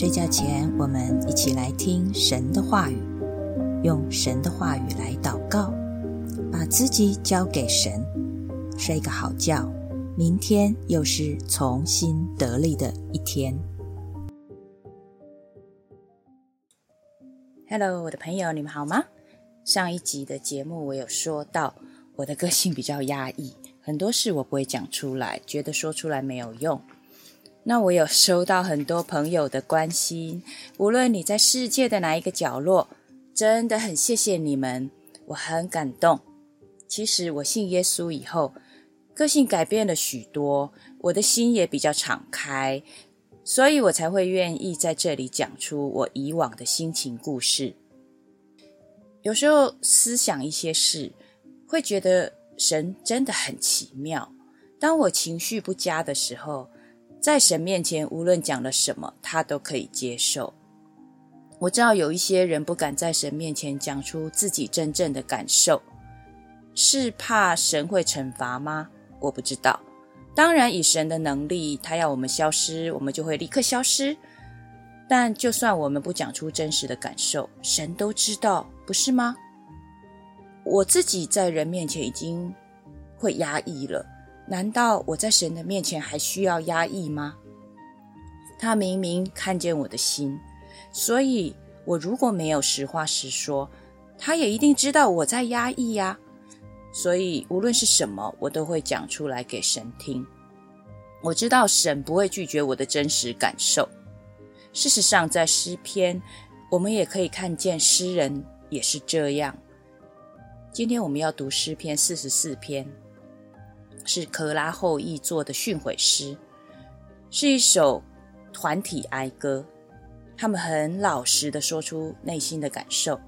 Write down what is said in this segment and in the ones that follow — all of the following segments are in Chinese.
睡觉前，我们一起来听神的话语，用神的话语来祷告，把自己交给神，睡个好觉。明天又是重新得力的一天。Hello，我的朋友，你们好吗？上一集的节目我有说到，我的个性比较压抑，很多事我不会讲出来，觉得说出来没有用。那我有收到很多朋友的关心，无论你在世界的哪一个角落，真的很谢谢你们，我很感动。其实我信耶稣以后，个性改变了许多，我的心也比较敞开，所以我才会愿意在这里讲出我以往的心情故事。有时候思想一些事，会觉得神真的很奇妙。当我情绪不佳的时候，在神面前，无论讲了什么，他都可以接受。我知道有一些人不敢在神面前讲出自己真正的感受，是怕神会惩罚吗？我不知道。当然，以神的能力，他要我们消失，我们就会立刻消失。但就算我们不讲出真实的感受，神都知道，不是吗？我自己在人面前已经会压抑了。难道我在神的面前还需要压抑吗？他明明看见我的心，所以我如果没有实话实说，他也一定知道我在压抑呀。所以无论是什么，我都会讲出来给神听。我知道神不会拒绝我的真实感受。事实上，在诗篇，我们也可以看见诗人也是这样。今天我们要读诗篇四十四篇。是可拉后裔做的训诲诗，是一首团体哀歌。他们很老实的说出内心的感受，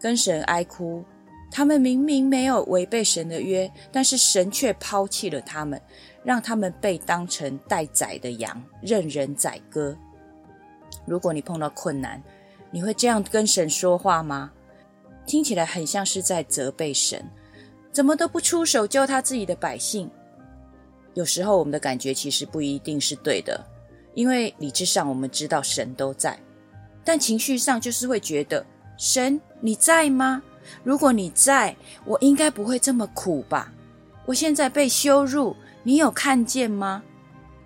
跟神哀哭。他们明明没有违背神的约，但是神却抛弃了他们，让他们被当成待宰的羊，任人宰割。如果你碰到困难，你会这样跟神说话吗？听起来很像是在责备神。怎么都不出手救他自己的百姓？有时候我们的感觉其实不一定是对的，因为理智上我们知道神都在，但情绪上就是会觉得神你在吗？如果你在，我应该不会这么苦吧？我现在被羞辱，你有看见吗？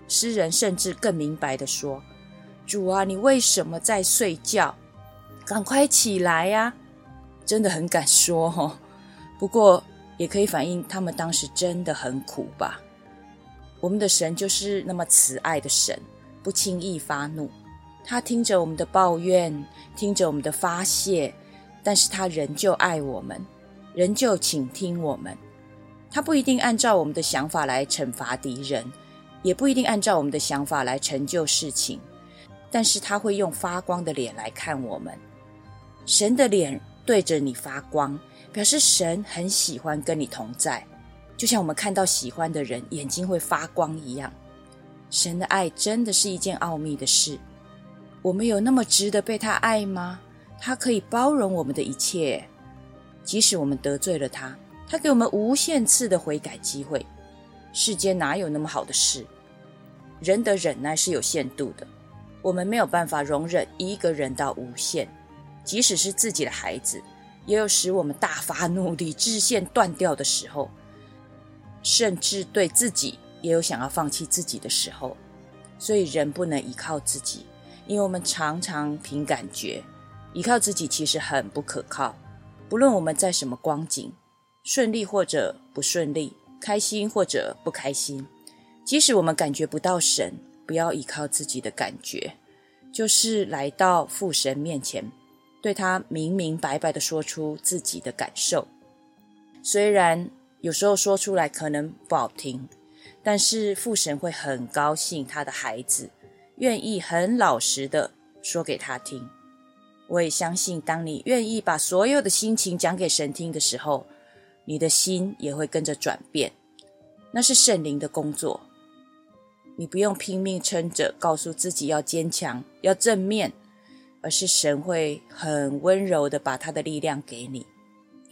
诗人甚至更明白的说：“主啊，你为什么在睡觉？赶快起来呀！”真的很敢说哦。不过。也可以反映他们当时真的很苦吧。我们的神就是那么慈爱的神，不轻易发怒。他听着我们的抱怨，听着我们的发泄，但是他仍旧爱我们，仍旧倾听我们。他不一定按照我们的想法来惩罚敌人，也不一定按照我们的想法来成就事情，但是他会用发光的脸来看我们。神的脸对着你发光。表示神很喜欢跟你同在，就像我们看到喜欢的人眼睛会发光一样。神的爱真的是一件奥秘的事。我们有那么值得被他爱吗？他可以包容我们的一切，即使我们得罪了他，他给我们无限次的悔改机会。世间哪有那么好的事？人的忍耐是有限度的，我们没有办法容忍一个人到无限，即使是自己的孩子。也有使我们大发怒、理智线断掉的时候，甚至对自己也有想要放弃自己的时候。所以人不能依靠自己，因为我们常常凭感觉，依靠自己其实很不可靠。不论我们在什么光景，顺利或者不顺利，开心或者不开心，即使我们感觉不到神，不要依靠自己的感觉，就是来到父神面前。对他明明白白的说出自己的感受，虽然有时候说出来可能不好听，但是父神会很高兴他的孩子愿意很老实的说给他听。我也相信，当你愿意把所有的心情讲给神听的时候，你的心也会跟着转变。那是圣灵的工作，你不用拼命撑着，告诉自己要坚强，要正面。而是神会很温柔的把他的力量给你，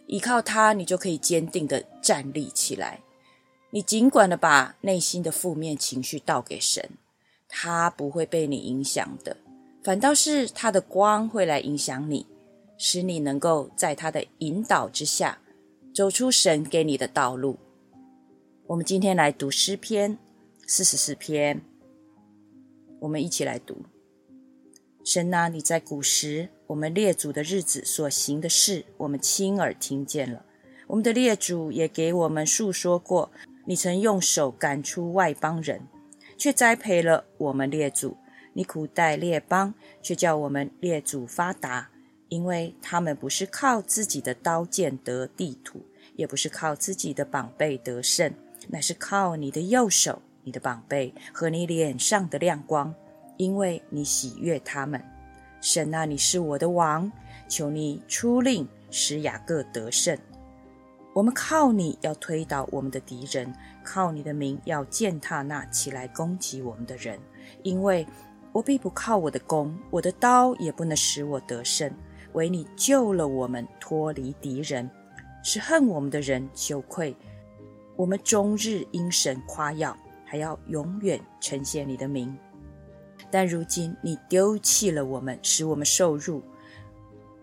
依靠他，你就可以坚定的站立起来。你尽管的把内心的负面情绪倒给神，他不会被你影响的。反倒是他的光会来影响你，使你能够在他的引导之下，走出神给你的道路。我们今天来读诗篇四十四篇，我们一起来读。神啊，你在古时我们列祖的日子所行的事，我们亲耳听见了。我们的列祖也给我们述说过，你曾用手赶出外邦人，却栽培了我们列祖。你苦待列邦，却叫我们列祖发达，因为他们不是靠自己的刀剑得地土，也不是靠自己的膀背得胜，乃是靠你的右手、你的膀背和你脸上的亮光，因为你喜悦他们。神啊，你是我的王，求你出令使雅各得胜。我们靠你要推倒我们的敌人，靠你的名要践踏那起来攻击我们的人，因为。我必不靠我的弓，我的刀也不能使我得胜。唯你救了我们，脱离敌人，使恨我们的人羞愧。我们终日因神夸耀，还要永远呈现你的名。但如今你丢弃了我们，使我们受辱，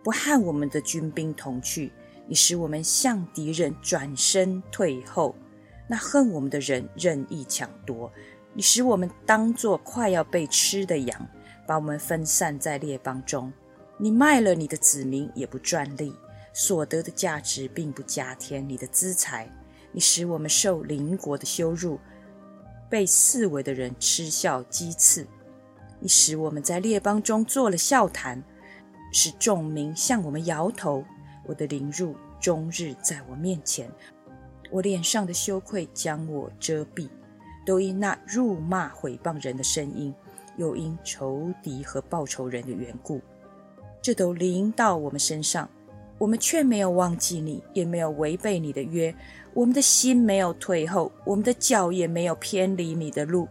不和我们的军兵同去。你使我们向敌人转身退后，那恨我们的人任意抢夺。你使我们当作快要被吃的羊，把我们分散在列邦中。你卖了你的子民，也不赚利，所得的价值并不加添你的资财。你使我们受邻国的羞辱，被四围的人嗤笑讥刺。你使我们在列邦中做了笑谈，使众民向我们摇头。我的凌辱终日在我面前，我脸上的羞愧将我遮蔽。都因那辱骂毁谤人的声音，又因仇敌和报仇人的缘故，这都临到我们身上。我们却没有忘记你，也没有违背你的约。我们的心没有退后，我们的脚也没有偏离你的路。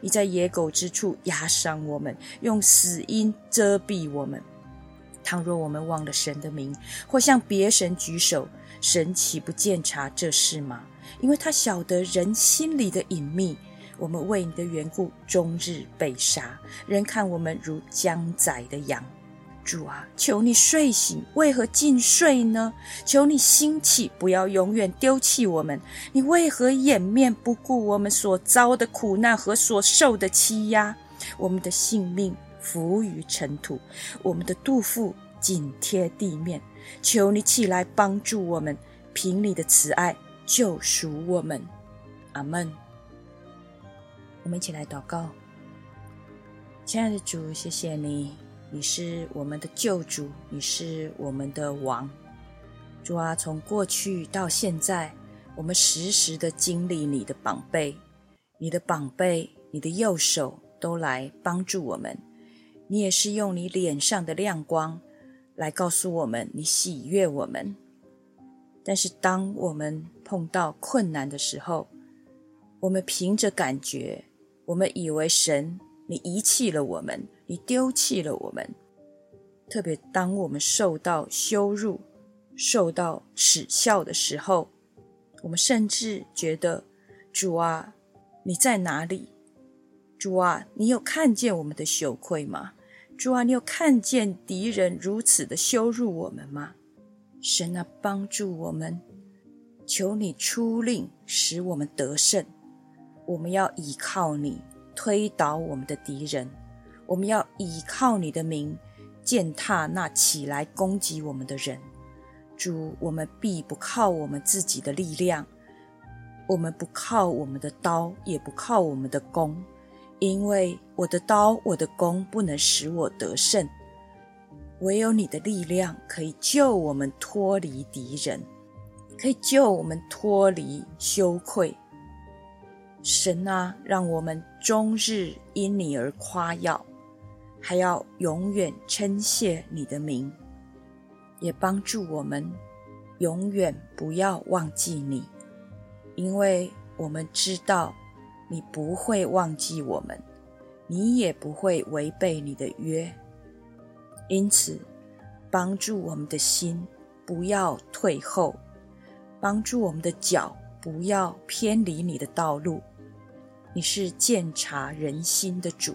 你在野狗之处压伤我们，用死荫遮蔽我们。倘若我们忘了神的名，或向别神举手，神岂不见察这事吗？因为他晓得人心里的隐秘，我们为你的缘故终日被杀，人看我们如将宰的羊。主啊，求你睡醒，为何尽睡呢？求你兴起，不要永远丢弃我们。你为何掩面不顾我们所遭的苦难和所受的欺压？我们的性命浮于尘土，我们的肚腹紧贴地面。求你起来帮助我们，凭你的慈爱。救赎我们，阿门。我们一起来祷告，亲爱的主，谢谢你，你是我们的救主，你是我们的王。主啊，从过去到现在，我们时时的经历你的宝贝，你的宝贝，你的右手都来帮助我们。你也是用你脸上的亮光来告诉我们，你喜悦我们。但是，当我们碰到困难的时候，我们凭着感觉，我们以为神你遗弃了我们，你丢弃了我们。特别当我们受到羞辱、受到耻笑的时候，我们甚至觉得主啊，你在哪里？主啊，你有看见我们的羞愧吗？主啊，你有看见敌人如此的羞辱我们吗？神啊，帮助我们！求你出令，使我们得胜。我们要依靠你，推倒我们的敌人；我们要倚靠你的名，践踏那起来攻击我们的人。主，我们必不靠我们自己的力量，我们不靠我们的刀，也不靠我们的弓，因为我的刀、我的弓不能使我得胜。唯有你的力量可以救我们脱离敌人，可以救我们脱离羞愧。神啊，让我们终日因你而夸耀，还要永远称谢你的名，也帮助我们永远不要忘记你，因为我们知道你不会忘记我们，你也不会违背你的约。因此，帮助我们的心不要退后，帮助我们的脚不要偏离你的道路。你是鉴察人心的主，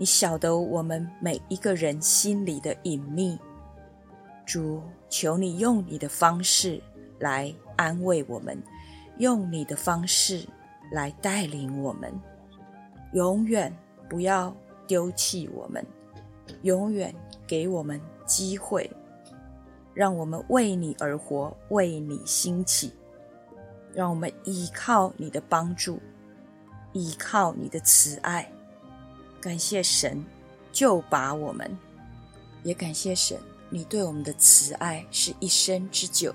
你晓得我们每一个人心里的隐秘。主，求你用你的方式来安慰我们，用你的方式来带领我们，永远不要丢弃我们，永远给我们机会，让我们为你而活，为你兴起，让我们依靠你的帮助，依靠你的慈爱。感谢神救拔我们，也感谢神，你对我们的慈爱是一生之久。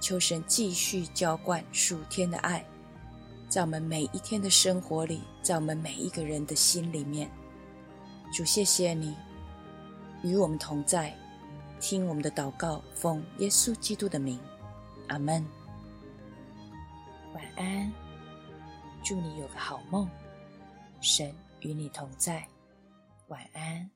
求神继续浇灌属天的爱，在我们每一天的生活里，在我们每一个人的心里面。主，谢谢你与我们同在，听我们的祷告，奉耶稣基督的名，阿门。晚安，祝你有个好梦，神。与你同在，晚安。